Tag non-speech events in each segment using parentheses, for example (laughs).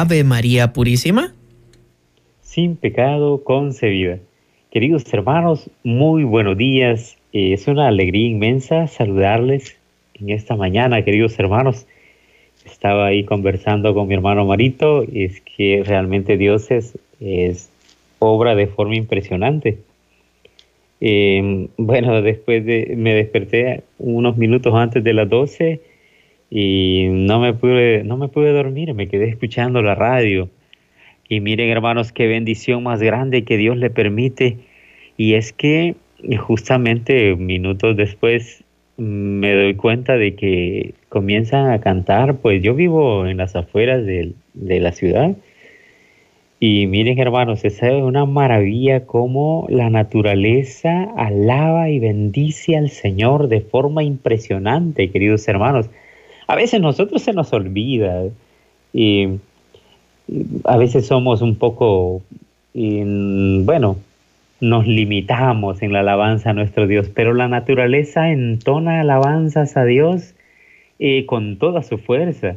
Ave María Purísima. Sin pecado concebida. Queridos hermanos, muy buenos días. Eh, es una alegría inmensa saludarles en esta mañana, queridos hermanos. Estaba ahí conversando con mi hermano Marito y es que realmente Dios es, obra de forma impresionante. Eh, bueno, después de, me desperté unos minutos antes de las 12 y no me pude, no me pude dormir, me quedé escuchando la radio. Y miren hermanos, qué bendición más grande que Dios le permite. Y es que justamente minutos después me doy cuenta de que comienzan a cantar, pues yo vivo en las afueras de, de la ciudad. Y miren hermanos, es una maravilla cómo la naturaleza alaba y bendice al Señor de forma impresionante, queridos hermanos a veces nosotros se nos olvida y, a veces somos un poco, bueno, nos limitamos en la alabanza a nuestro Dios, pero la naturaleza entona alabanzas a Dios eh, con toda su fuerza.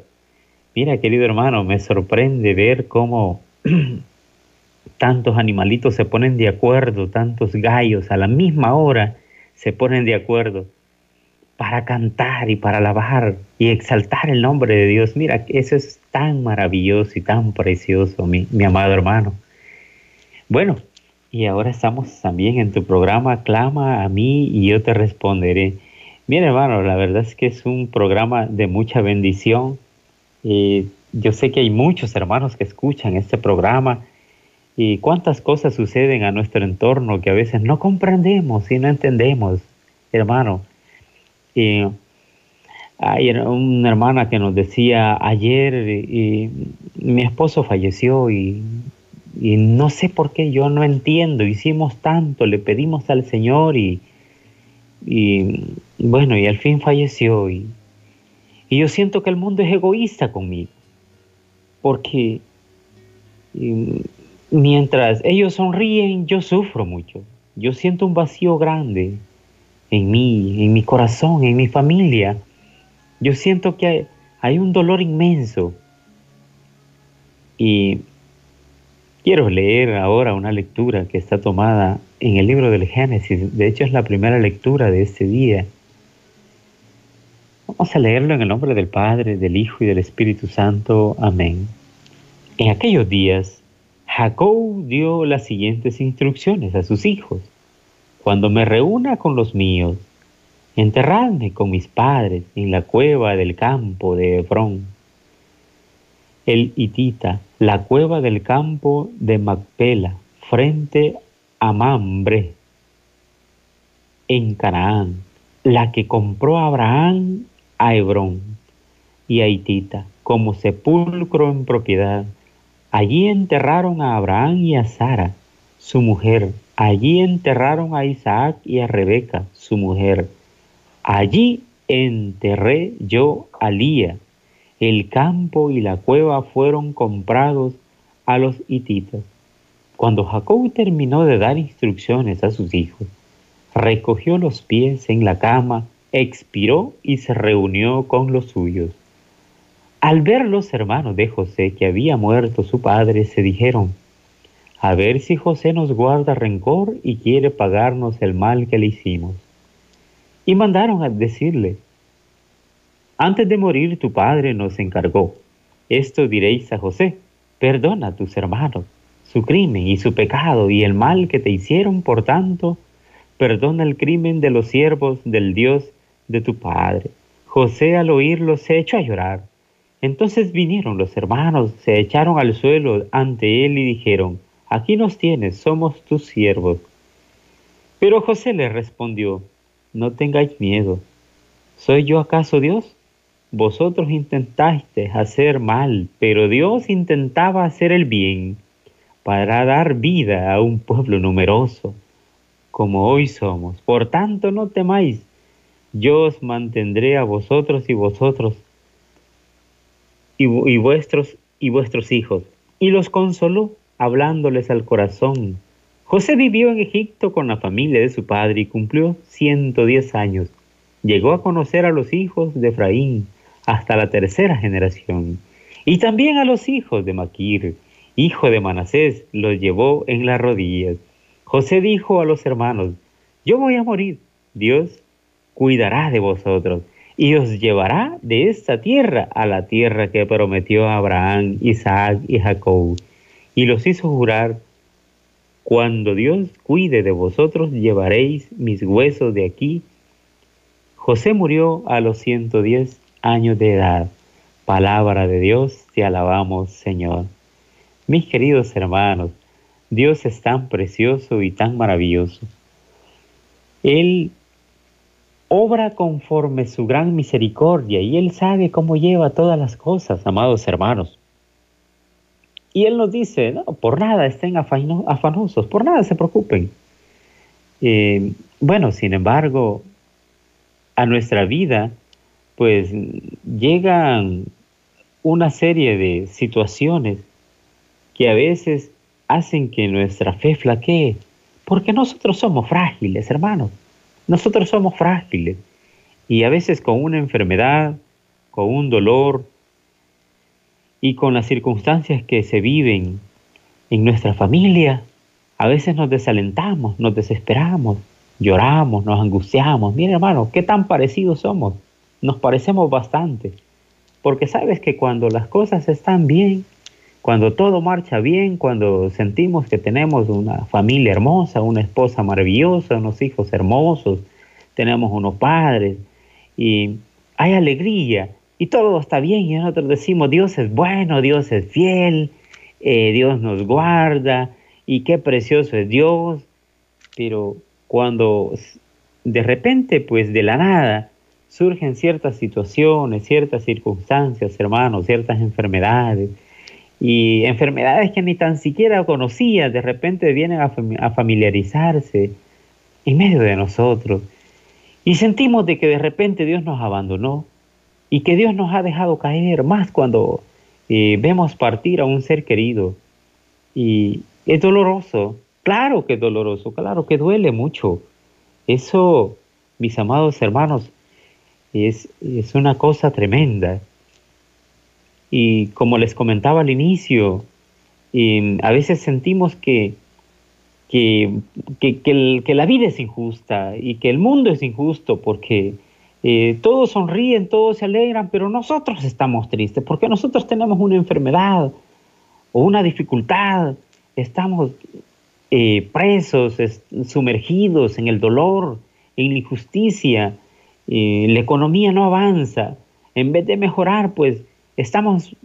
Mira, querido hermano, me sorprende ver cómo (clears throat) tantos animalitos se ponen de acuerdo, tantos gallos a la misma hora se ponen de acuerdo para cantar y para alabar y exaltar el nombre de Dios. Mira, eso es tan maravilloso y tan precioso, mi, amado hermano. Bueno, y ahora estamos también en tu programa Clama a mí y yo te responderé. Mira, hermano, la verdad es que es un programa de mucha bendición. y yo sé que hay muchos hermanos que escuchan este programa y cuántas cosas suceden a nuestro entorno que a veces no comprendemos y no entendemos, hermano. Y hay una hermana que nos decía ayer, y, mi esposo falleció y, no sé por qué, yo no entiendo, hicimos tanto, le pedimos al Señor y, bueno, y al fin falleció y, y yo siento que el mundo es egoísta conmigo, porque mientras ellos sonríen, yo sufro mucho, yo siento un vacío grande en mí, en mi corazón, en mi familia. Yo siento que hay, un dolor inmenso. Y quiero leer ahora una lectura que está tomada en el libro del Génesis. De hecho, es la primera lectura de este día. Vamos a leerlo en el nombre del Padre, del Hijo y del Espíritu Santo. Amén. En aquellos días, Jacob dio las siguientes instrucciones a sus hijos. Cuando me reúna con los míos, enterradme con mis padres en la cueva del campo de Hebrón. El Hitita, la cueva del campo de Macpela, frente a Mambre, en Canaán, la que compró Abraham a Hebrón y a Hitita como sepulcro en propiedad. Allí enterraron a Abraham y a Sara, su mujer, Allí enterraron a Isaac y a Rebeca, su mujer. Allí enterré yo a Lía. El campo y la cueva fueron comprados a los hititas. Cuando Jacob terminó de dar instrucciones a sus hijos, recogió los pies en la cama, expiró y se reunió con los suyos. Al ver los hermanos de José que había muerto su padre, se dijeron, a ver si José nos guarda rencor y quiere pagarnos el mal que le hicimos. Y mandaron a decirle, antes de morir tu padre nos encargó, esto diréis a José, perdona a tus hermanos su crimen y su pecado y el mal que te hicieron, por tanto, perdona el crimen de los siervos del Dios de tu padre. José al oírlo se echó a llorar. Entonces vinieron los hermanos, se echaron al suelo ante él y dijeron, aquí nos tienes, somos tus siervos. Pero José le respondió, no tengáis miedo, ¿soy yo acaso Dios? Vosotros intentaste hacer mal, pero Dios intentaba hacer el bien para dar vida a un pueblo numeroso, como hoy somos. Por tanto, no temáis, yo os mantendré a vosotros y vosotros y, y vuestros y vuestros hijos. Y los consoló hablándoles al corazón. José vivió en Egipto con la familia de su padre y cumplió 110 años. Llegó a conocer a los hijos de Efraín hasta la tercera generación. Y también a los hijos de Maquir, hijo de Manasés, los llevó en las rodillas. José dijo a los hermanos, yo voy a morir, Dios cuidará de vosotros y os llevará de esta tierra a la tierra que prometió a Abraham, Isaac y Jacob. Y los hizo jurar, cuando Dios cuide de vosotros, llevaréis mis huesos de aquí. José murió a los 110 años de edad. Palabra de Dios, te alabamos, Señor. Mis queridos hermanos, Dios es tan precioso y tan maravilloso. Él obra conforme su gran misericordia y Él sabe cómo lleva todas las cosas, amados hermanos. Y Él nos dice, no, por nada estén afanosos, por nada se preocupen. Eh, bueno, sin embargo, a nuestra vida, pues llegan una serie de situaciones que a veces hacen que nuestra fe flaquee, porque nosotros somos frágiles, hermanos. Nosotros somos frágiles y a veces con una enfermedad, con un dolor y con las circunstancias que se viven en nuestra familia, a veces nos desalentamos, nos desesperamos, lloramos, nos angustiamos. Mira hermano, qué tan parecidos somos. Nos parecemos bastante. Porque sabes que cuando las cosas están bien, cuando todo marcha bien, cuando sentimos que tenemos una familia hermosa, una esposa maravillosa, unos hijos hermosos, tenemos unos padres y hay alegría y todo está bien y nosotros decimos Dios es bueno, Dios es fiel, eh, Dios nos guarda y qué precioso es Dios, pero cuando de repente pues de la nada surgen ciertas situaciones, ciertas circunstancias, hermanos, ciertas enfermedades, y enfermedades que ni tan siquiera conocía, de repente vienen a, familiarizarse en medio de nosotros. Y sentimos de que de repente Dios nos abandonó y que Dios nos ha dejado caer, más cuando eh, vemos partir a un ser querido. Y es doloroso, claro que es doloroso, claro que duele mucho. Eso, mis amados hermanos, es, es una cosa tremenda. Y como les comentaba al inicio, a veces sentimos que, que, que, la vida es injusta y que el mundo es injusto porque eh, todos sonríen, todos se alegran, pero nosotros estamos tristes porque nosotros tenemos una enfermedad o una dificultad, estamos eh, presos, sumergidos en el dolor, en la injusticia, eh, la economía no avanza. En vez de mejorar, pues estamos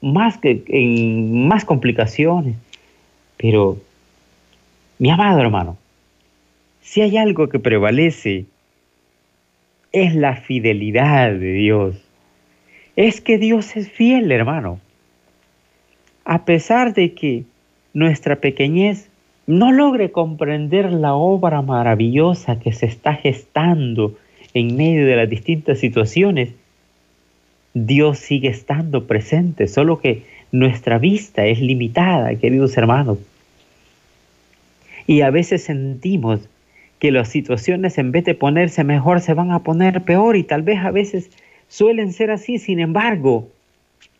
más que en más complicaciones. Pero, mi amado hermano, si hay algo que prevalece, es la fidelidad de Dios. Es que Dios es fiel, hermano. A pesar de que nuestra pequeñez no logre comprender la obra maravillosa que se está gestando en medio de las distintas situaciones, Dios sigue estando presente, solo que nuestra vista es limitada, queridos hermanos. Y a veces sentimos que las situaciones en vez de ponerse mejor se van a poner peor y tal vez a veces suelen ser así. Sin embargo,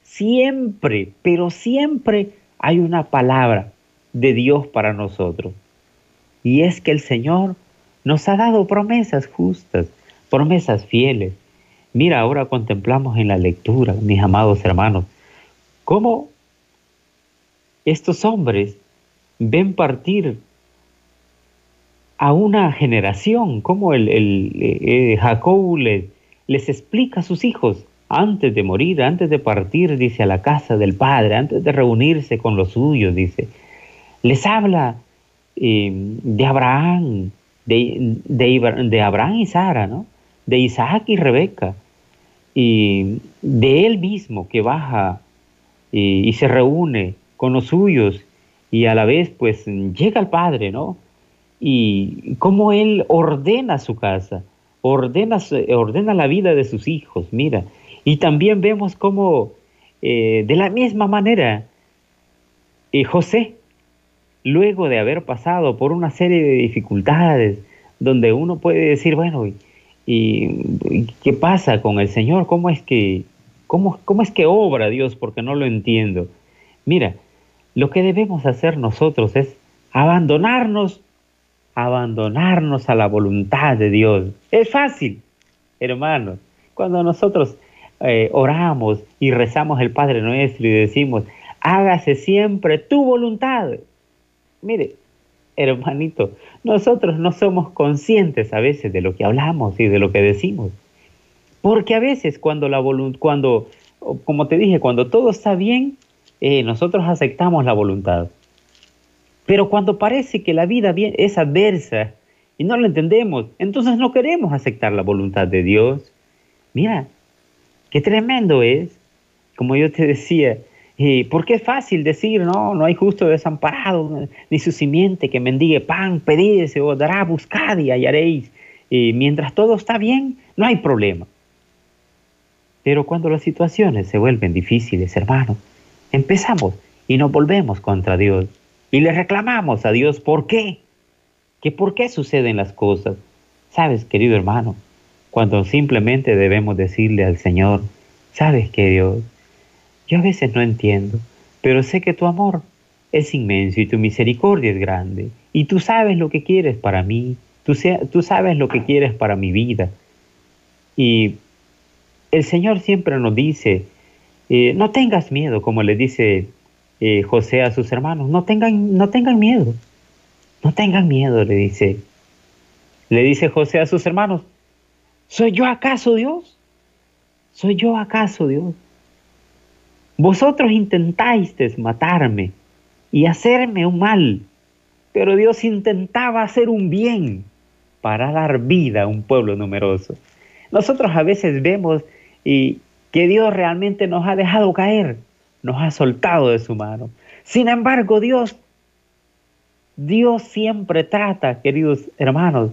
siempre, pero siempre hay una palabra de Dios para nosotros. Y es que el Señor nos ha dado promesas justas, promesas fieles. Mira, ahora contemplamos en la lectura, mis amados hermanos, cómo estos hombres ven partir a una generación, cómo el, eh, Jacob les explica a sus hijos antes de morir, antes de partir, dice, a la casa del Padre, antes de reunirse con los suyos, dice, les habla eh, de Abraham, de, de, Abraham y Sara, ¿no? de Isaac y Rebeca, y de él mismo que baja y, se reúne con los suyos y a la vez pues llega al Padre, ¿no? Y cómo él ordena su casa, ordena, ordena la vida de sus hijos, mira. Y también vemos cómo eh, de la misma manera eh, José, luego de haber pasado por una serie de dificultades, donde uno puede decir, bueno, ¿Y qué pasa con el Señor? ¿Cómo es que ¿Cómo, ¿Cómo es que obra Dios? Porque no lo entiendo. Mira, lo que debemos hacer nosotros es abandonarnos, abandonarnos a la voluntad de Dios. Es fácil, hermanos. Cuando nosotros eh, oramos y rezamos el Padre Nuestro y decimos, hágase siempre tu voluntad. Mire, hermanito, nosotros no somos conscientes a veces de lo que hablamos y de lo que decimos. Porque a veces cuando la cuando, como te dije, cuando todo está bien, eh, nosotros aceptamos la voluntad. Pero cuando parece que la vida es adversa y no lo entendemos, entonces no queremos aceptar la voluntad de Dios. Mira, qué tremendo es, como yo te (laughs) decía, eh, porque es fácil decir, no, no hay justo desamparado, ni su simiente que mendigue pan, pedídese o dará, buscad y hallaréis. Y mientras todo está bien, no hay problema. Pero cuando las situaciones se vuelven difíciles, hermano, empezamos y nos volvemos contra Dios y le reclamamos a Dios por qué, que por qué suceden las cosas. Sabes, querido hermano, cuando simplemente debemos decirle al Señor, sabes que Dios, yo a veces no entiendo, pero sé que tu amor es inmenso y tu misericordia es grande. Y tú sabes lo que quieres para mí, tú, sabes lo que quieres para mi vida. Y el Señor siempre nos dice, eh, no tengas miedo, como le dice eh, José a sus hermanos, no tengan, no tengan miedo, no tengan miedo, le dice. Le dice José a sus hermanos, ¿soy yo acaso Dios? ¿Soy yo acaso Dios? Vosotros intentáis matarme y hacerme un mal, pero Dios intentaba hacer un bien para dar vida a un pueblo numeroso. Nosotros a veces vemos y que Dios realmente nos ha dejado caer, nos ha soltado de su mano. Sin embargo, Dios, Dios siempre trata, queridos hermanos,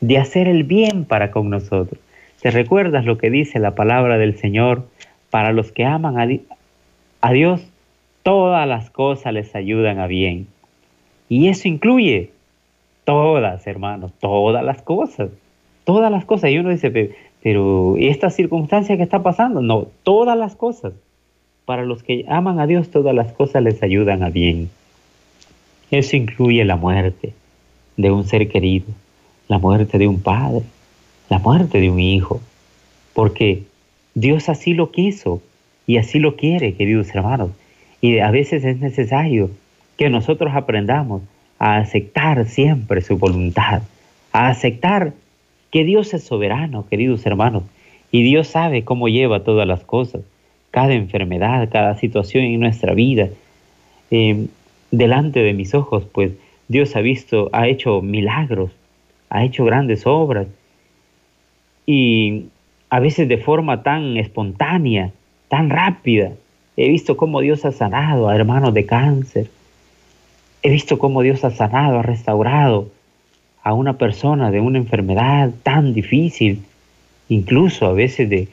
de hacer el bien para con nosotros. ¿Te recuerdas lo que dice la palabra del Señor? Para los que aman a, Dios, todas las cosas les ayudan a bien. Y eso incluye todas, hermanos, todas las cosas. Todas las cosas. Y uno dice, pero esta circunstancia que está pasando, no, todas las cosas. Para los que aman a Dios, todas las cosas les ayudan a bien. Eso incluye la muerte de un ser querido, la muerte de un padre, la muerte de un hijo, porque Dios así lo quiso y así lo quiere, queridos hermanos. Y a veces es necesario que nosotros aprendamos a aceptar siempre su voluntad, a aceptar que Dios es soberano, queridos hermanos, y Dios sabe cómo lleva todas las cosas, cada enfermedad, cada situación en nuestra vida. Em, delante de mis ojos, pues Dios ha visto, ha hecho milagros, ha hecho grandes obras, y a veces de forma tan espontánea, tan rápida. He visto cómo Dios ha sanado a hermanos de cáncer. He visto cómo Dios ha sanado, ha restaurado a una persona de una enfermedad tan difícil, incluso a veces de,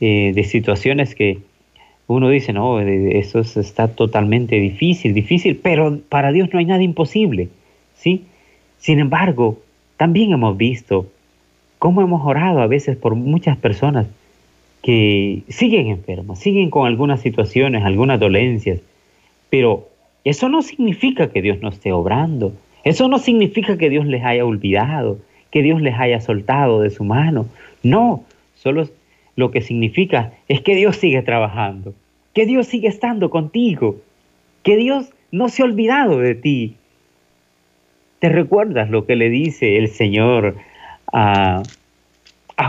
eh, situaciones que uno dice, no, eso está totalmente difícil, difícil, pero para Dios no hay nada imposible, ¿sí? Sin embargo, también hemos visto cómo hemos orado a veces por muchas personas que siguen enfermos, siguen con algunas situaciones, algunas dolencias, pero eso no significa que Dios no esté obrando, eso no significa que Dios les haya olvidado, que Dios les haya soltado de su mano. No, solo lo que significa es que Dios sigue trabajando, que Dios sigue estando contigo, que Dios no se ha olvidado de ti. ¿Te recuerdas lo que le dice el Señor a,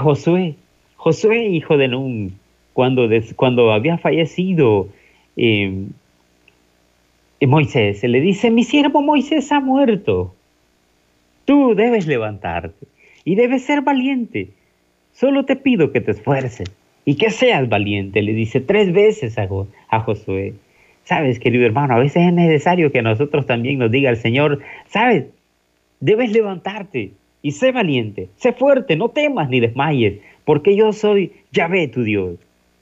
Josué? Josué, hijo de Nun, cuando, cuando había fallecido eh, Moisés le dice, mi siervo Moisés ha muerto. Tú debes levantarte y debes ser valiente. Solo te pido que te esfuerces y que seas valiente, le dice tres veces a, a Josué. Sabes, querido hermano, a veces es necesario que nosotros también nos diga el Señor, sabes, debes levantarte y sé valiente, sé fuerte, no temas ni desmayes, porque yo soy Yahvé tu Dios,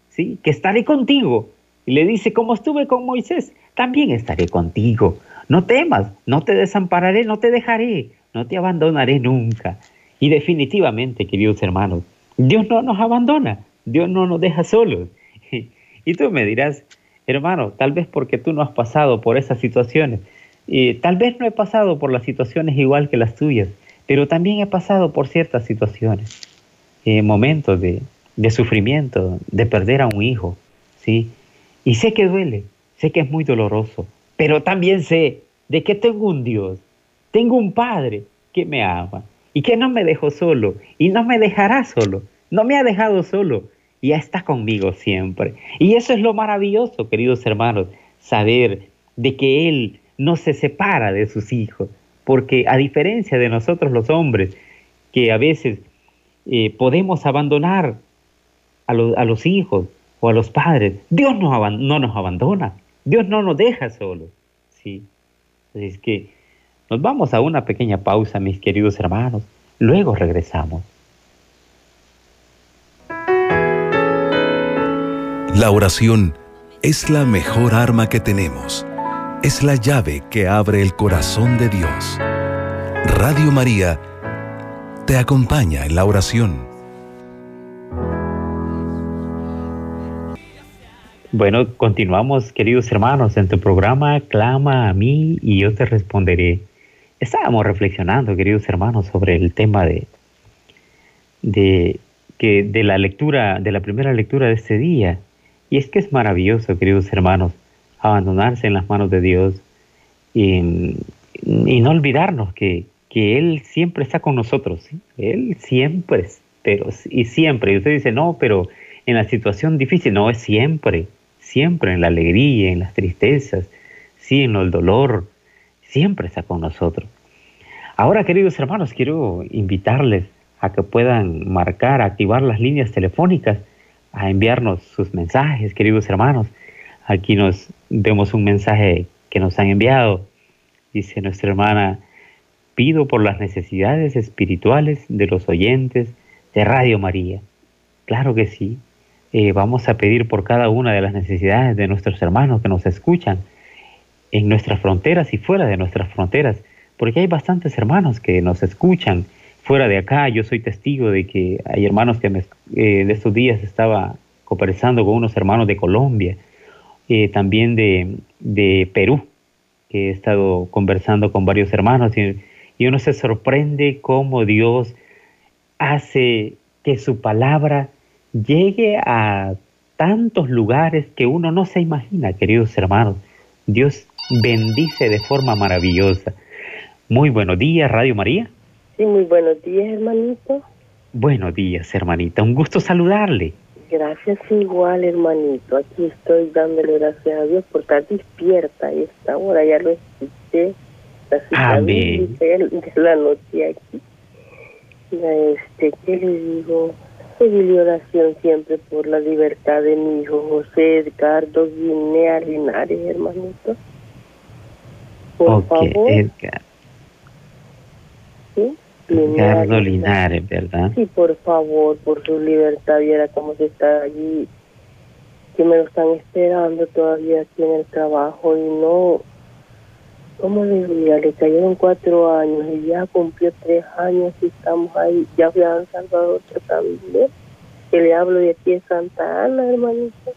¿sí? Que estaré contigo. Y le dice, como estuve con Moisés, también estaré contigo. No temas, no te desampararé, no te dejaré, no te abandonaré nunca. Y definitivamente, queridos hermanos, Dios no nos abandona, Dios no nos deja solos. Y tú me dirás, hermano, tal vez porque tú no has pasado por esas situaciones. y tal vez no he pasado por las situaciones igual que las tuyas, pero también he pasado por ciertas situaciones, eh, momentos de, de, sufrimiento, de perder a un hijo, ¿sí? Y sé que duele, sé que es muy doloroso, pero también sé de que tengo un Dios, tengo un Padre que me ama y que no me dejó solo y no me dejará solo, no me ha dejado solo y está conmigo siempre. Y eso es lo maravilloso, queridos hermanos, saber de que Él no se separa de sus hijos, porque a diferencia de nosotros los hombres, que a veces eh, podemos abandonar a, los hijos o a los padres, Dios no, no nos abandona, Dios no nos deja solos. ¿sí? Es que nos vamos a una pequeña pausa, mis queridos hermanos, luego regresamos. La oración es la mejor arma que tenemos. Es la llave que abre el corazón de Dios. Radio María te acompaña en la oración. Bueno, continuamos, queridos hermanos, en tu programa Clama a mí y yo te responderé. Estábamos reflexionando, queridos hermanos, sobre el tema de, de, que, de la lectura, de la primera lectura de este día, y es que es maravilloso, queridos hermanos, abandonarse en las manos de Dios y, no olvidarnos que, que, Él siempre está con nosotros. Él siempre, pero y siempre. Y usted dice, no, pero en la situación difícil, no, es siempre, siempre en la alegría, en las tristezas, sí, en el dolor, siempre está con nosotros. Ahora, queridos hermanos, quiero invitarles a que puedan marcar, activar las líneas telefónicas a enviarnos sus mensajes, queridos hermanos. Aquí nos vemos un mensaje que nos han enviado. Dice nuestra hermana, pido por las necesidades espirituales de los oyentes de Radio María. Claro que sí. Eh, vamos a pedir por cada una de las necesidades de nuestros hermanos que nos escuchan en nuestras fronteras y fuera de nuestras fronteras, porque hay bastantes hermanos que nos escuchan fuera de acá. Yo soy testigo de que hay hermanos que me, eh, de estos días estaba conversando con unos hermanos de Colombia, eh, también de, de, Perú, que he estado conversando con varios hermanos y, uno se sorprende cómo Dios hace que su palabra llegue a tantos lugares que uno no se imagina, queridos hermanos. Dios bendice de forma maravillosa. Muy buenos días, Radio María. Sí, muy buenos días, hermanito. Buenos días, hermanita. Un gusto saludarle. Gracias igual, hermanito. Aquí estoy dándole gracias a Dios por estar despierta. Y esta hora ya lo escuché. Amén. La noche aquí. Este, ¿qué le digo? Pedirle oración siempre por la libertad de mi hijo José Edgardo Guinea Linares, hermanito. Por favor. Edgar. ¿Sí? Ricardo Linares, ¿verdad? Sí, por favor, por su libertad, viera cómo se está allí, que me lo están esperando todavía aquí en el trabajo y no, ¿cómo le diría? Le cayeron cuatro años y ya cumplió tres años y estamos ahí, ya fui a San Salvador también, que le hablo de aquí de Santa Ana, hermanito.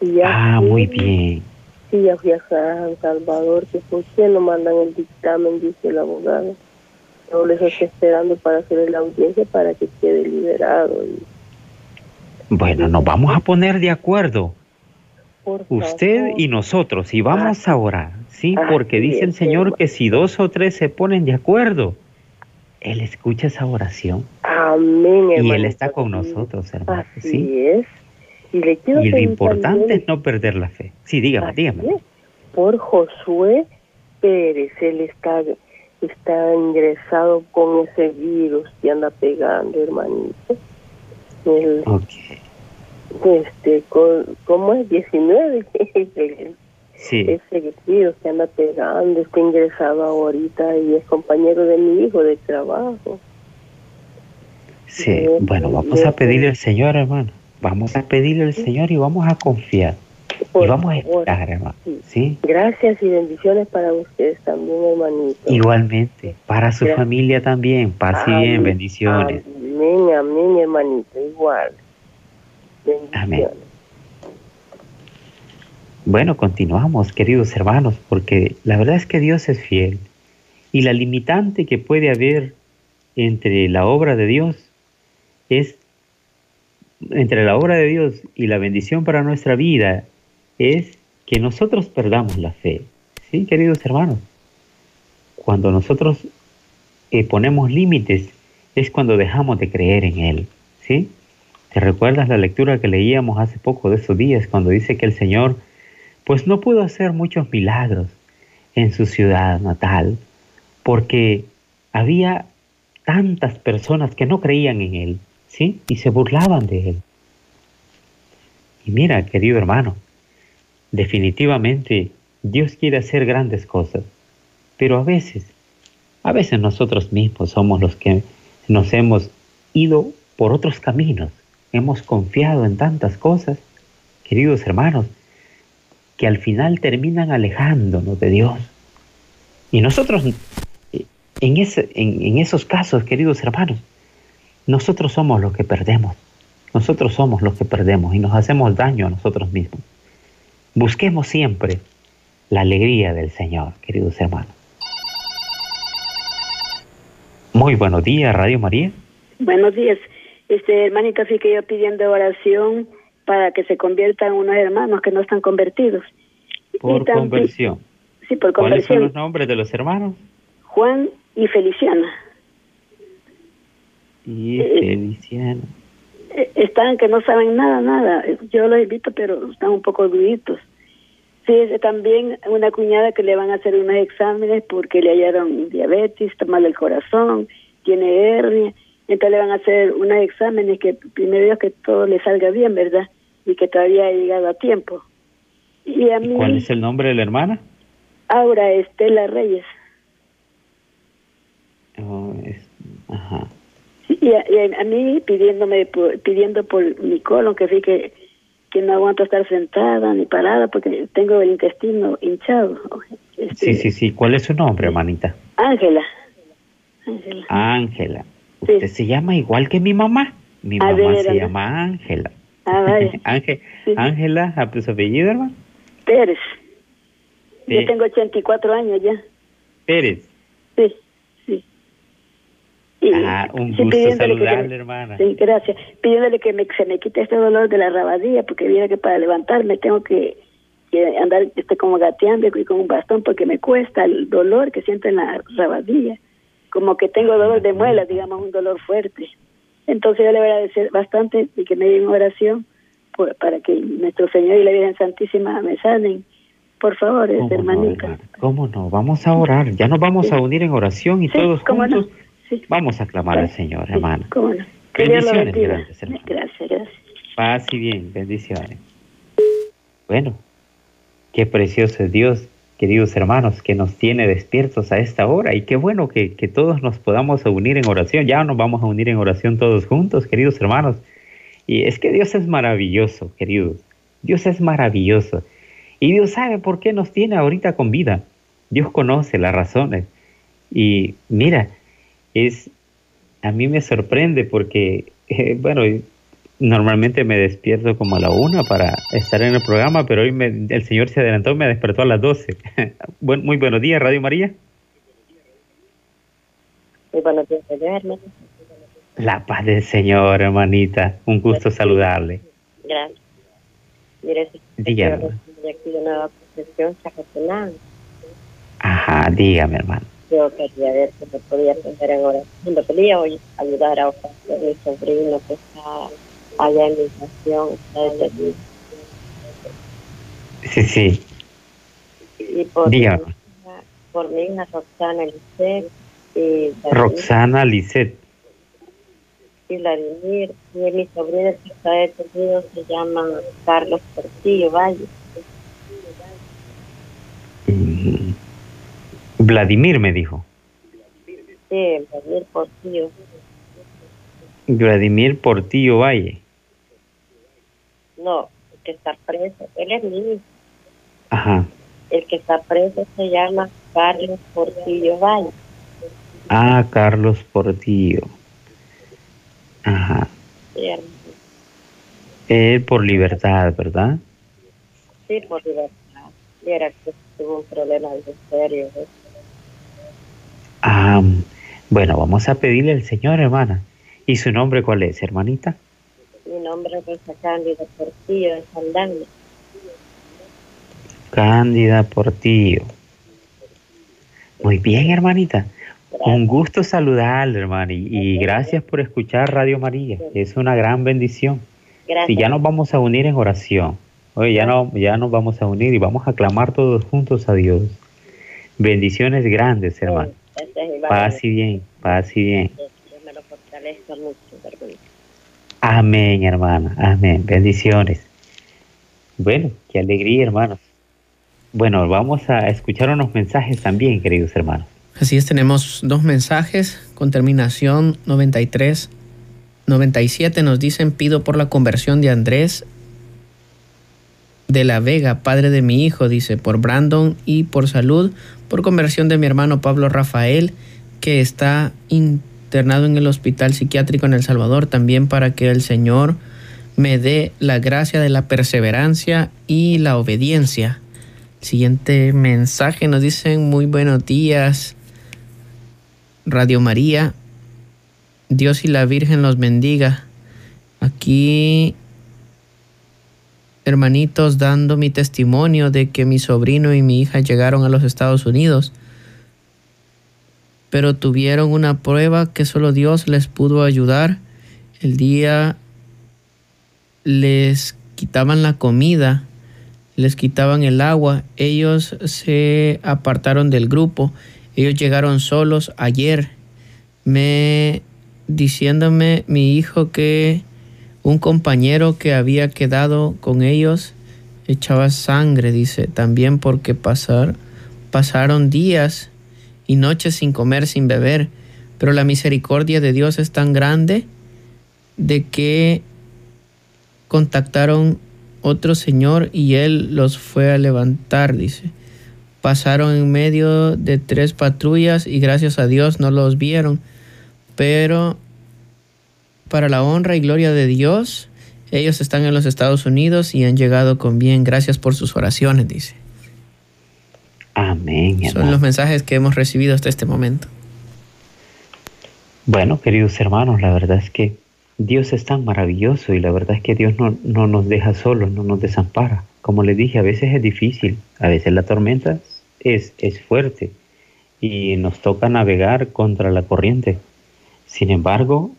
Y ya ah, muy bien. Sí, ya fui a San Salvador, que por qué no mandan el dictamen, dice el abogado yo les estoy esperando para hacer la audiencia para que quede liberado. Bueno, nos vamos a poner de acuerdo. Usted y nosotros, y vamos a orar, ¿sí? Porque dice el Señor que si dos o tres se ponen de acuerdo, Él escucha esa oración. Amén, Y Él está con nosotros, hermano. ¿sí? es. Y, le y lo importante es no perder la fe. Sí, dígame, dígame. Por Josué Pérez, Él está está ingresado con ese virus que anda pegando, hermanito. El, Este, ¿cómo es? 19. (laughs) sí. Ese virus que anda pegando, está ingresado ahorita y es compañero de mi hijo de trabajo. Sí, bueno, vamos a pedirle al Señor, hermano. Vamos a pedirle al Señor y vamos a confiar y vamos a esperar, hermano. Sí. Gracias y bendiciones para ustedes también, hermanito. Igualmente, para su familia también. Paz y bien, bendiciones. Amén, amén, hermanito, igual. Amén. bueno, continuamos, queridos hermanos, porque la verdad es que Dios es fiel. Y la limitante que puede haber entre la obra de Dios es, entre la obra de Dios y la bendición para nuestra vida, es que nosotros perdamos la fe. ¿Sí, queridos hermanos? Cuando nosotros eh, ponemos límites es cuando dejamos de creer en Él. ¿Sí? ¿Te recuerdas la lectura que leíamos hace poco de esos días cuando dice que el Señor pues no pudo hacer muchos milagros en su ciudad natal porque había tantas personas que no creían en Él, ¿sí? Y se burlaban de Él. Y mira, querido hermano, definitivamente Dios quiere hacer grandes cosas, pero a veces, a veces nosotros mismos somos los que nos hemos ido por otros caminos, hemos confiado en tantas cosas, queridos hermanos, que al final terminan alejándonos de Dios. Y nosotros, en, ese, en, esos casos, queridos hermanos, nosotros somos los que perdemos. Nosotros somos los que perdemos y nos hacemos daño a nosotros mismos. Busquemos siempre la alegría del Señor, queridos hermanos. Muy buenos días, Radio María. Buenos días. Este hermanito, así que yo pidiendo oración para que se conviertan unos hermanos que no están convertidos. Por conversión. Sí, por conversión. ¿Cuáles son los nombres de los hermanos? Juan y Feliciana. Y eh, Feliciana. Eh, están que no saben nada, nada. Yo los invito, pero están un poco duditos. Sí, también una cuñada que le van a hacer unos exámenes porque le hallaron diabetes, está mal el corazón, tiene hernia entonces le van a hacer unos exámenes que primero Dios que todo le salga bien, ¿verdad? Y que todavía ha llegado a tiempo. Y a mí, ¿Cuál es el nombre de la hermana? Aura Estela Reyes. Oh, ajá. Y a, mí pidiéndome pidiendo por mi colon que que que no aguanto estar sentada ni parada porque tengo el intestino hinchado. Este, sí, sí, sí. ¿Cuál es su nombre, hermanita? Ángela. Ángela. Ángela. Usted se llama igual que mi mamá. Mi mamá se llama Ángela. Ah, (laughs) Ángela, ¿a su apellido, hermano? Pérez. Yo tengo 84 años ya. Pérez. Sí, sí. ah, un gusto saludarle, hermana. Sí, gracias. Pidiéndole que me, se me quite este dolor de la rabadilla, porque viene que para levantarme tengo que, andar este, como gateando y con un bastón, porque me cuesta el dolor que siento en la rabadilla como que tengo dolor de muelas, digamos, un dolor fuerte. Entonces yo le voy a agradecer bastante y que me den oración para que nuestro Señor y la Virgen Santísima me sanen. Por favor, hermanita. ¿Cómo no? Vamos a orar. Ya nos vamos a unir en oración y todos juntos vamos a clamar al Señor, hermano. ¿Cómo no? bendiciones, grandes, Gracias, gracias. Paz y bien, bendiciones. Bueno, qué precioso es Dios queridos hermanos, que nos tiene despiertos a esta hora. Y qué bueno que, todos nos podamos unir en oración. Ya nos vamos a unir en oración todos juntos, queridos hermanos. Y es que Dios es maravilloso, queridos. Dios es maravilloso. Y Dios sabe por qué nos tiene ahorita con vida. Dios conoce las razones. Y mira, es a mí me sorprende porque, (laughs) eh, bueno, Normalmente me despierto como a la una para estar en el programa, pero hoy el Señor se adelantó y me despertó a las doce. (laughs) muy buenos días, Radio María. Muy buenos días, hermano. La paz del Señor, hermanita. Un gusto saludarle. Gracias. Mire, dígame. Ajá, dígame, hermano. Yo quería ver si me podía aprender en oración. Quería hoy ayudar a mi sobrino que está allá en mi Sí, sí. Y por, Dígame. Mi, por mi hija Roxana Lisset. Y Roxana Lisset. Y Vladimir. Y mi sobrino que está detenido se llama Carlos Portillo Valle. Mm. Vladimir me dijo. Sí, Vladimir Portillo. Vladimir Portillo Valle. No, el que está preso, él es mío. Ajá. El que está preso se llama Carlos Portillo Valle. Ah, Carlos Portillo. Ajá. Sí, él por libertad, ¿verdad? Sí, por libertad. Y era que tuvo un problema de serio. ¿eh? Ah, bueno, vamos a pedirle al Señor, hermana. ¿Y su nombre cuál es, hermanita? Nombre Cándida Portillo de Saldaña. Cándida Portillo. Muy bien, hermanita. Un gusto saludarle, hermana, y, y gracias por escuchar Radio María. Es una gran bendición. Gracias. Y ya nos vamos a unir en oración. Oye, ya, no, ya nos vamos a unir y vamos a clamar todos juntos a Dios. Bendiciones grandes, hermano. Paz y bien, paz y bien. Dios me lo fortalezca mucho, hermano. Amén, hermana. Amén. Bendiciones. Bueno, qué alegría, hermanos. Bueno, vamos a escuchar unos mensajes también, queridos hermanos. Así es, tenemos dos mensajes con terminación 93. 97 nos dicen, pido por la conversión de Andrés de la Vega, padre de mi hijo, dice, por Brandon y por salud, por conversión de mi hermano Pablo Rafael, que está internado en el hospital psiquiátrico en El Salvador, también para que el Señor me dé la gracia de la perseverancia y la obediencia. Siguiente mensaje nos dicen, muy buenos días, Radio María, Dios y la Virgen los bendiga. Aquí, hermanitos, dando mi testimonio de que mi sobrino y mi hija llegaron a los Estados Unidos, pero tuvieron una prueba que solo Dios les pudo ayudar. El día les quitaban la comida, les quitaban el agua, ellos se apartaron del grupo, ellos llegaron solos ayer, me diciéndome mi hijo que un compañero que había quedado con ellos echaba sangre, dice, también porque pasar, pasaron días y noches sin comer, sin beber, pero la misericordia de Dios es tan grande de que contactaron otro señor y él los fue a levantar, dice. Pasaron en medio de tres patrullas y gracias a Dios no los vieron, pero para la honra y gloria de Dios, ellos están en los Estados Unidos y han llegado con bien. Gracias por sus oraciones, dice. Amén, Son los mensajes que hemos recibido hasta este momento. Bueno, queridos hermanos, la verdad es que Dios es tan maravilloso y la verdad es que Dios no, no nos deja solos, no nos desampara. Como les dije, a veces es difícil, a veces la tormenta es, es fuerte y nos toca navegar contra la corriente. Sin embargo,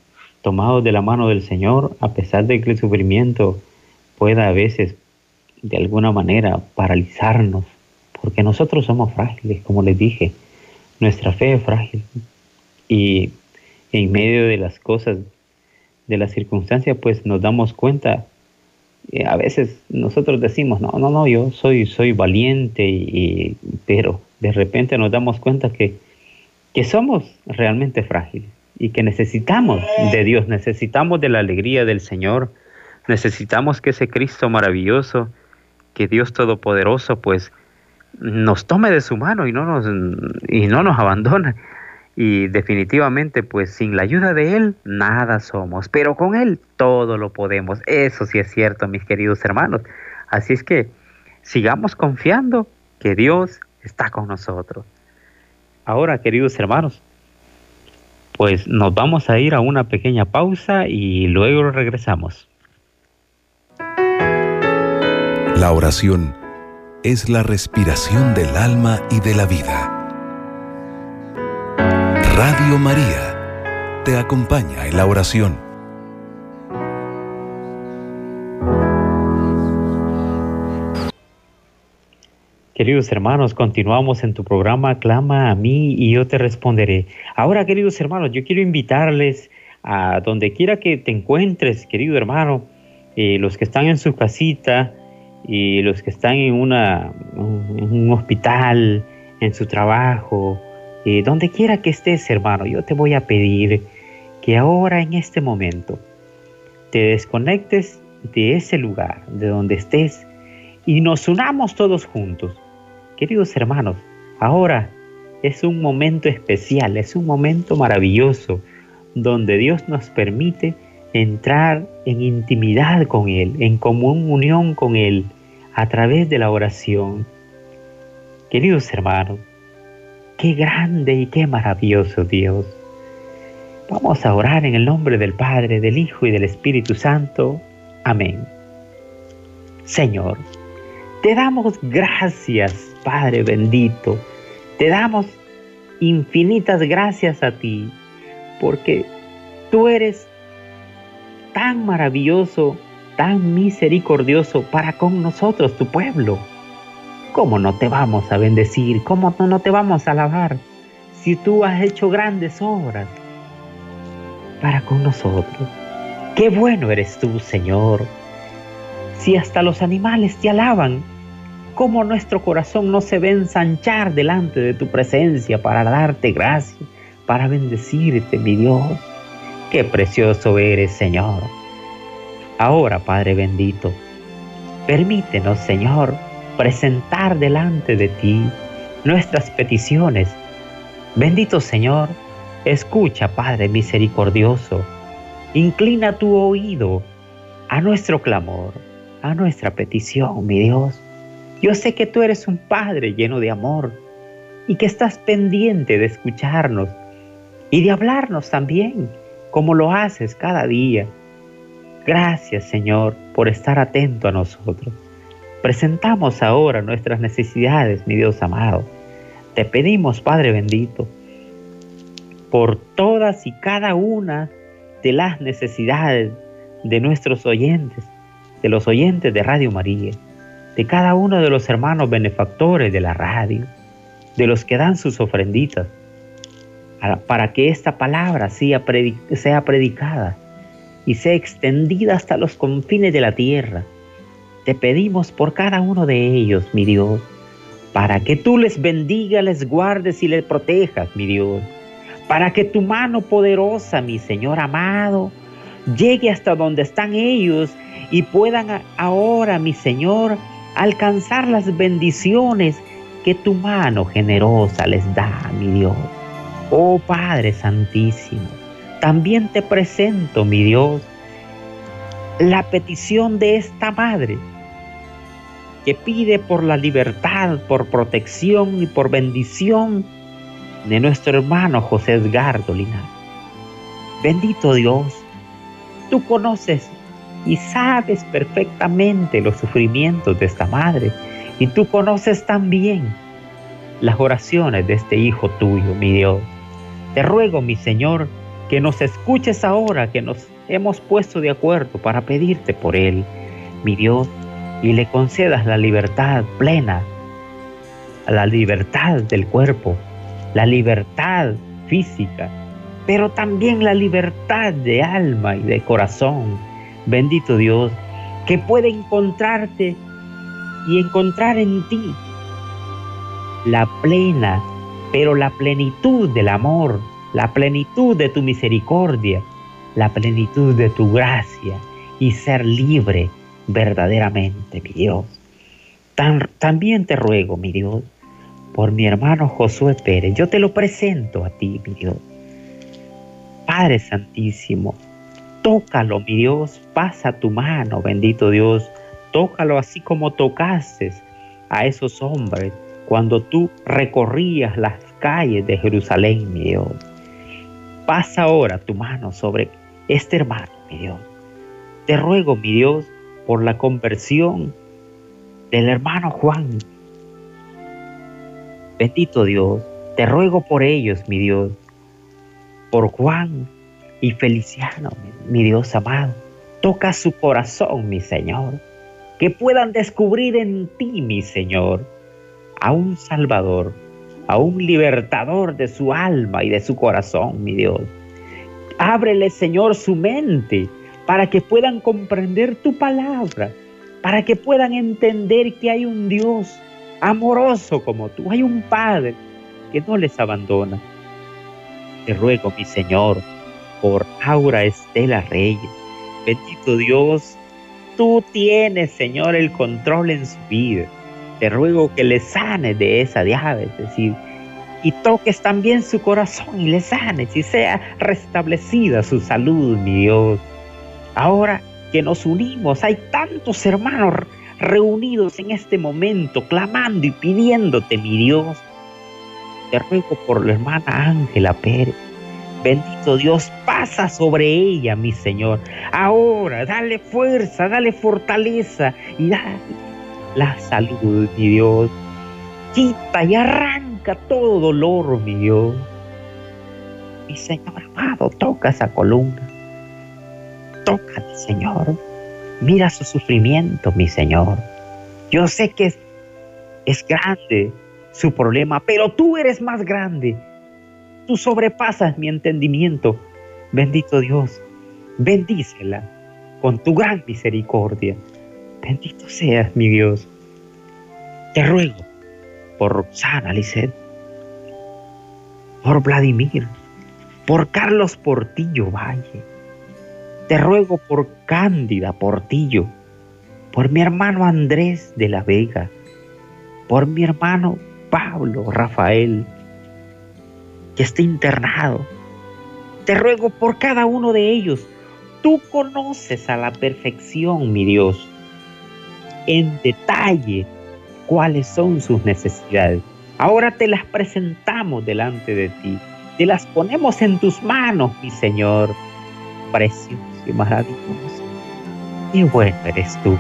tomados de la mano del Señor, a pesar de que el sufrimiento pueda a veces de alguna manera paralizarnos, porque nosotros somos frágiles, como les dije, nuestra fe es frágil y en medio de las cosas, de las circunstancias, pues nos damos cuenta. eh, a veces nosotros decimos, no, no, no, yo soy, soy valiente, y, pero de repente nos damos cuenta que, que somos realmente frágiles y que necesitamos de Dios, necesitamos de la alegría del Señor, necesitamos que ese Cristo maravilloso, que Dios Todopoderoso, pues nos tome de su mano y no nos, y no nos abandone. Y definitivamente, pues sin la ayuda de Él, nada somos, pero con Él todo lo podemos. Eso sí es cierto, mis queridos hermanos. Así es que sigamos confiando que Dios está con nosotros. Ahora, queridos hermanos, pues nos vamos a ir a una pequeña pausa y luego regresamos. La oración es la respiración del alma y de la vida. Radio María te acompaña en la oración. Queridos hermanos, continuamos en tu programa Clama a mí y yo te responderé. Ahora, queridos hermanos, yo quiero invitarles a donde quiera que te encuentres, querido hermano, eh, los que están en su casita y los que están en, una, en un hospital, en su trabajo, eh, donde quiera que estés, hermano, yo te voy a pedir que ahora en este momento te desconectes de ese lugar, de donde estés, y nos unamos todos juntos. Queridos hermanos, ahora es un momento especial, es un momento maravilloso, donde Dios nos permite entrar en intimidad con Él, en común unión con Él, a través de la oración. Queridos hermanos, qué grande y qué maravilloso Dios. Vamos a orar en el nombre del Padre, del Hijo y del Espíritu Santo. Amén. Señor, te damos gracias, Padre bendito. Te damos infinitas gracias a ti, porque tú eres tan maravilloso, tan misericordioso para con nosotros, tu pueblo. ¿Cómo no te vamos a bendecir? ¿Cómo no te vamos a alabar si tú has hecho grandes obras para con nosotros? Qué bueno eres tú, Señor. Si hasta los animales te alaban, ¿cómo nuestro corazón no se ve ensanchar delante de tu presencia para darte gracias, para bendecirte, mi Dios? Qué precioso eres, Señor. Ahora, Padre bendito, permítenos, Señor, presentar delante de ti nuestras peticiones. Bendito Señor, escucha, Padre misericordioso, inclina tu oído a nuestro clamor, a nuestra petición, mi Dios. Yo sé que tú eres un Padre lleno de amor y que estás pendiente de escucharnos y de hablarnos también como lo haces cada día. Gracias Señor por estar atento a nosotros. Presentamos ahora nuestras necesidades, mi Dios amado. Te pedimos, Padre bendito, por todas y cada una de las necesidades de nuestros oyentes, de los oyentes de Radio María, de cada uno de los hermanos benefactores de la radio, de los que dan sus ofrenditas, para que esta palabra sea, sea predicada y sea extendida hasta los confines de la tierra. Te pedimos por cada uno de ellos, mi Dios, para que tú les bendiga, les guardes y les protejas, mi Dios, para que tu mano poderosa, mi Señor amado, llegue hasta donde están ellos y puedan ahora, mi Señor, alcanzar las bendiciones que tu mano generosa les da, mi Dios. Oh Padre Santísimo, también te presento, mi Dios, la petición de esta madre que pide por la libertad, por protección y por bendición de nuestro hermano José Edgardo Linares. Bendito Dios, tú conoces y sabes perfectamente los sufrimientos de esta madre y tú conoces también las oraciones de este hijo tuyo, mi Dios. Te ruego, mi Señor, que nos escuches ahora, que nos hemos puesto de acuerdo para pedirte por Él, mi Dios, y le concedas la libertad plena, la libertad del cuerpo, la libertad física, pero también la libertad de alma y de corazón. Bendito Dios, que puede encontrarte y encontrar en ti la plena pero la plenitud del amor, la plenitud de tu misericordia, la plenitud de tu gracia y ser libre verdaderamente, mi Dios. también te ruego, mi Dios, por mi hermano Josué Pérez, yo te lo presento a ti, mi Dios. Padre Santísimo, tócalo, mi Dios, pasa tu mano, bendito Dios, tócalo así como tocaste a esos hombres cuando tú recorrías las calles de Jerusalén, mi Dios. Pasa ahora tu mano sobre este hermano, mi Dios. Te ruego, mi Dios, por la conversión del hermano Juan. Bendito Dios, te ruego por ellos, mi Dios, por Juan y Feliciano, mi Dios amado. Toca su corazón, mi Señor, que puedan descubrir en ti, mi Señor, a un Salvador, a un libertador de su alma y de su corazón, mi Dios. Ábrele, Señor, su mente para que puedan comprender tu palabra, para que puedan entender que hay un Dios amoroso como tú, hay un Padre que no les abandona. Te ruego, mi Señor, por Aura Estela Reyes. Bendito Dios, tú tienes, Señor, el control en su vida. Te ruego que le sanes de esa diabetes, es decir, y toques también su corazón y le sanes y sea restablecida su salud, mi Dios. Ahora que nos unimos, hay tantos hermanos reunidos en este momento, clamando y pidiéndote, mi Dios. Te ruego por la hermana Ángela Pérez. Bendito Dios, pasa sobre ella, mi Señor. Ahora, dale fuerza, dale fortaleza y dale la salud, mi Dios. Quita y arranca todo dolor, mi Dios. Mi Señor amado, toca esa columna. Toca, mi Señor. Mira su sufrimiento, mi Señor. Yo sé que es grande su problema, pero tú eres más grande. Tú sobrepasas mi entendimiento. Bendito Dios, bendícela con tu gran misericordia. Bendito seas, mi Dios. Te ruego por Roxana Lisset, por Vladimir, por Carlos Portillo Valle. Te ruego por Cándida Portillo, por mi hermano Andrés de la Vega, por mi hermano Pablo Rafael, que está internado. Te ruego por cada uno de ellos. Tú conoces a la perfección, mi Dios, en detalle cuáles son sus necesidades. Ahora te las presentamos delante de ti. Te las ponemos en tus manos, mi Señor. Precioso y maravilloso. Qué bueno eres tú.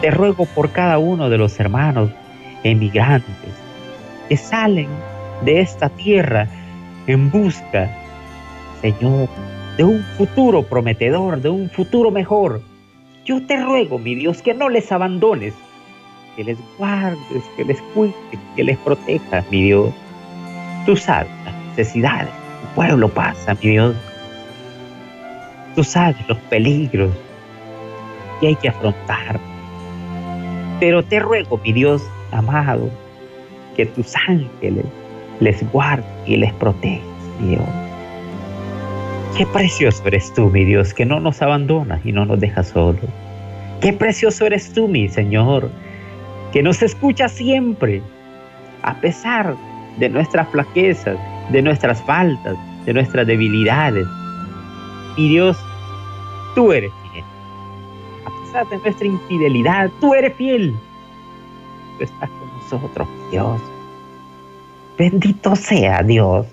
Te ruego por cada uno de los hermanos emigrantes que salen de esta tierra en busca, Señor, de un futuro prometedor, de un futuro mejor. Yo te ruego, mi Dios, que no les abandones, que les guardes, que les cuides, que les protejas, mi Dios. Tú sabes las necesidades tu pueblo pasa, mi Dios. Tú sabes los peligros que hay que afrontar. Pero te ruego, mi Dios amado, que tus ángeles les guarden y les protejan, mi Dios. Qué precioso eres tú, mi Dios, que no nos abandonas y no nos dejas solos. Qué precioso eres tú, mi Señor, que nos escucha siempre, a pesar de nuestras flaquezas, de nuestras faltas, de nuestras debilidades. Mi Dios, tú eres fiel. A pesar de nuestra infidelidad, tú eres fiel. Tú estás con nosotros, Dios. Bendito sea Dios.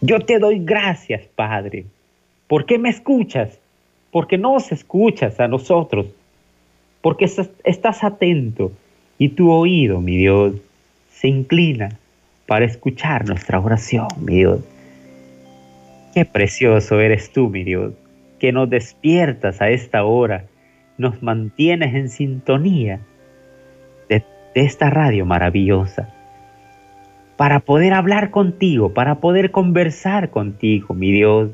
Yo te doy gracias, Padre. ¿Por qué me escuchas? Porque nos escuchas a nosotros. Porque estás atento y tu oído, mi Dios, se inclina para escuchar nuestra oración, mi Dios. Qué precioso eres tú, mi Dios, que nos despiertas a esta hora, nos mantienes en sintonía de, de esta radio maravillosa para poder hablar contigo, para poder conversar contigo, mi Dios.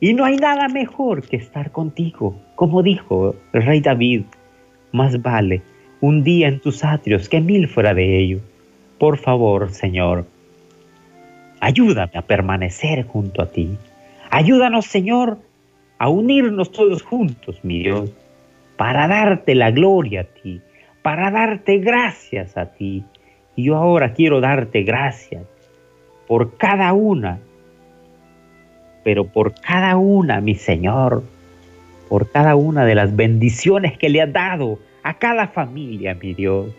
Y no hay nada mejor que estar contigo, como dijo el rey David, más vale un día en tus atrios que mil fuera de ello. Por favor, Señor, ayúdame a permanecer junto a ti. Ayúdanos, Señor, a unirnos todos juntos, mi Dios, para darte la gloria a ti, para darte gracias a ti, y yo ahora quiero darte gracias por cada una, pero por cada una, mi Señor, por cada una de las bendiciones que le has dado a cada familia, mi Dios,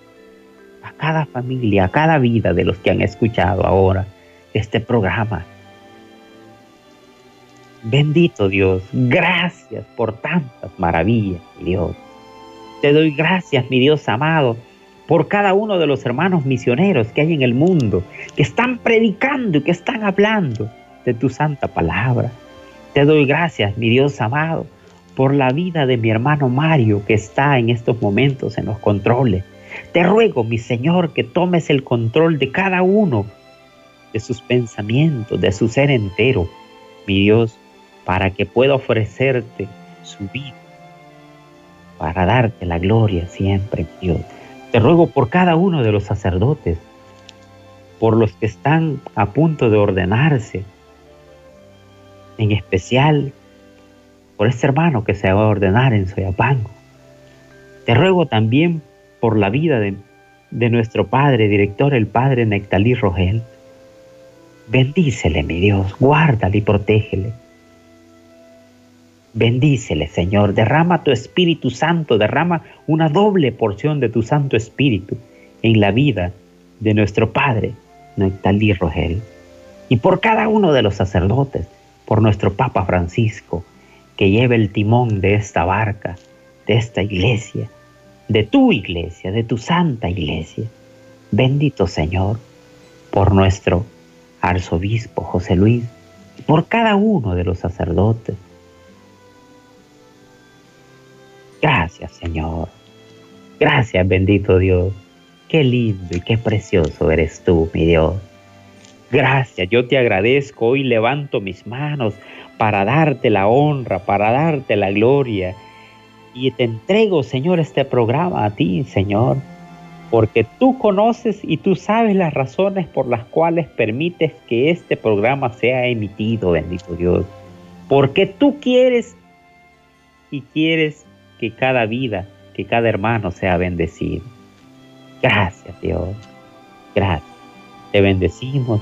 a cada familia, a cada vida de los que han escuchado ahora este programa. Bendito Dios, gracias por tantas maravillas, mi Dios. Te doy gracias, mi Dios amado, por cada uno de los hermanos misioneros que hay en el mundo, que están predicando y que están hablando de tu santa palabra. Te doy gracias, mi Dios amado, por la vida de mi hermano Mario que está en estos momentos en los controles. Te ruego, mi Señor, que tomes el control de cada uno, de sus pensamientos, de su ser entero, mi Dios, para que pueda ofrecerte su vida, para darte la gloria siempre, mi Dios. Te ruego por cada uno de los sacerdotes, por los que están a punto de ordenarse, en especial por este hermano que se va a ordenar en Soyapango. Te ruego también por la vida de, de nuestro padre, director, el padre Nectalí Rogel. Bendícele, mi Dios, guárdale y protégele. Bendícele, Señor. Derrama tu Espíritu Santo, derrama una doble porción de tu Santo Espíritu en la vida de nuestro Padre, Nectalí Rogel. Y por cada uno de los sacerdotes, por nuestro Papa Francisco, que lleve el timón de esta barca, de esta iglesia, de tu iglesia, de tu santa iglesia. Bendito Señor, por nuestro arzobispo José Luis, por cada uno de los sacerdotes, Gracias, Señor. Gracias, bendito Dios. Qué lindo y qué precioso eres tú, mi Dios. Gracias, yo te agradezco. Hoy levanto mis manos para darte la honra, para darte la gloria. Y te entrego, Señor, este programa a ti, Señor. Porque tú conoces y tú sabes las razones por las cuales permites que este programa sea emitido, bendito Dios. Porque tú quieres y quieres que cada vida, que cada hermano sea bendecido. Gracias Dios, gracias. Te bendecimos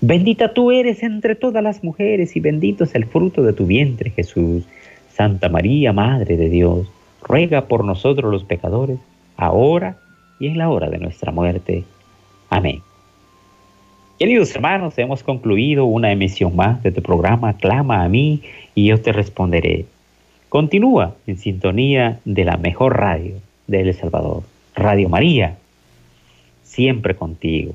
Bendita tú eres entre todas las mujeres y bendito es el fruto de tu vientre Jesús. Santa María, Madre de Dios, ruega por nosotros los pecadores, ahora y en la hora de nuestra muerte. Amén. Queridos hermanos, hemos concluido una emisión más de tu programa Clama a mí y yo te responderé. Continúa en sintonía de la mejor radio de El Salvador, Radio María siempre contigo.